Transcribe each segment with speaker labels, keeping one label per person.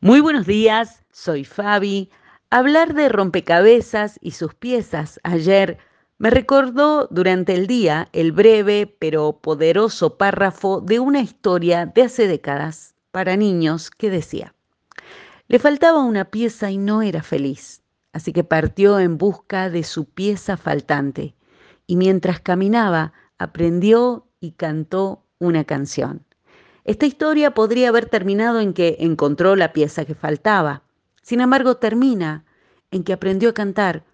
Speaker 1: Muy buenos días, soy Fabi. Hablar de rompecabezas y sus piezas ayer me recordó durante el día el breve pero poderoso párrafo de una historia de hace décadas para niños que decía, le faltaba una pieza y no era feliz, así que partió en busca de su pieza faltante y mientras caminaba aprendió y cantó una canción. Esta historia podría haber terminado en que encontró la pieza que faltaba. Sin embargo, termina en que aprendió a cantar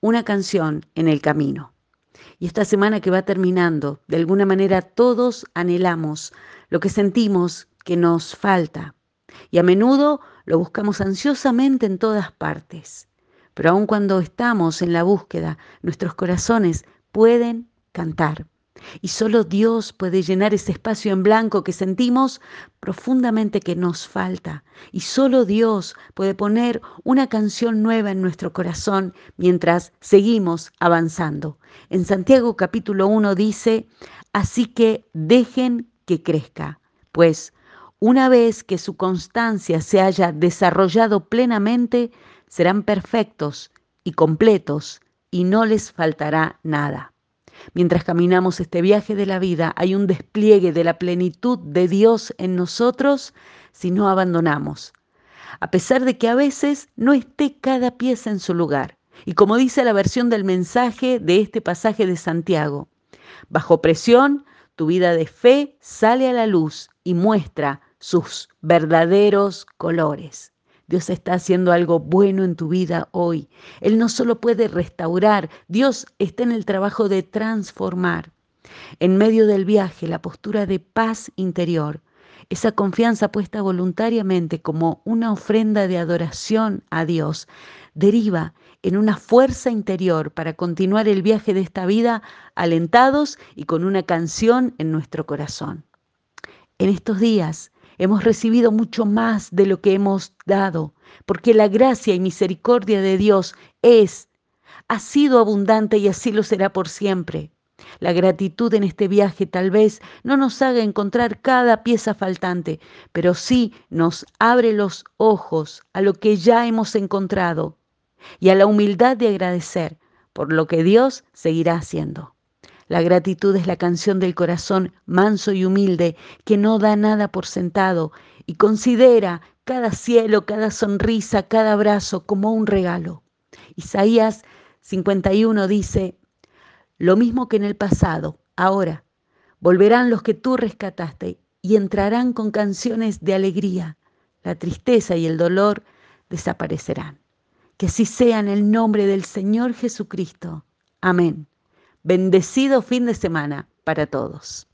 Speaker 1: una canción en el camino. Y esta semana que va terminando, de alguna manera todos anhelamos lo que sentimos que nos falta. Y a menudo lo buscamos ansiosamente en todas partes. Pero aun cuando estamos en la búsqueda, nuestros corazones pueden cantar. Y solo Dios puede llenar ese espacio en blanco que sentimos profundamente que nos falta. Y solo Dios puede poner una canción nueva en nuestro corazón mientras seguimos avanzando. En Santiago capítulo 1 dice, así que dejen que crezca, pues una vez que su constancia se haya desarrollado plenamente, serán perfectos y completos y no les faltará nada. Mientras caminamos este viaje de la vida, hay un despliegue de la plenitud de Dios en nosotros si no abandonamos, a pesar de que a veces no esté cada pieza en su lugar. Y como dice la versión del mensaje de este pasaje de Santiago, bajo presión, tu vida de fe sale a la luz y muestra sus verdaderos colores. Dios está haciendo algo bueno en tu vida hoy. Él no solo puede restaurar, Dios está en el trabajo de transformar. En medio del viaje, la postura de paz interior, esa confianza puesta voluntariamente como una ofrenda de adoración a Dios, deriva en una fuerza interior para continuar el viaje de esta vida alentados y con una canción en nuestro corazón. En estos días, Hemos recibido mucho más de lo que hemos dado, porque la gracia y misericordia de Dios es, ha sido abundante y así lo será por siempre. La gratitud en este viaje tal vez no nos haga encontrar cada pieza faltante, pero sí nos abre los ojos a lo que ya hemos encontrado y a la humildad de agradecer por lo que Dios seguirá haciendo. La gratitud es la canción del corazón manso y humilde que no da nada por sentado y considera cada cielo, cada sonrisa, cada abrazo como un regalo. Isaías 51 dice, lo mismo que en el pasado, ahora, volverán los que tú rescataste y entrarán con canciones de alegría. La tristeza y el dolor desaparecerán. Que así sea en el nombre del Señor Jesucristo. Amén. Bendecido fin de semana para todos.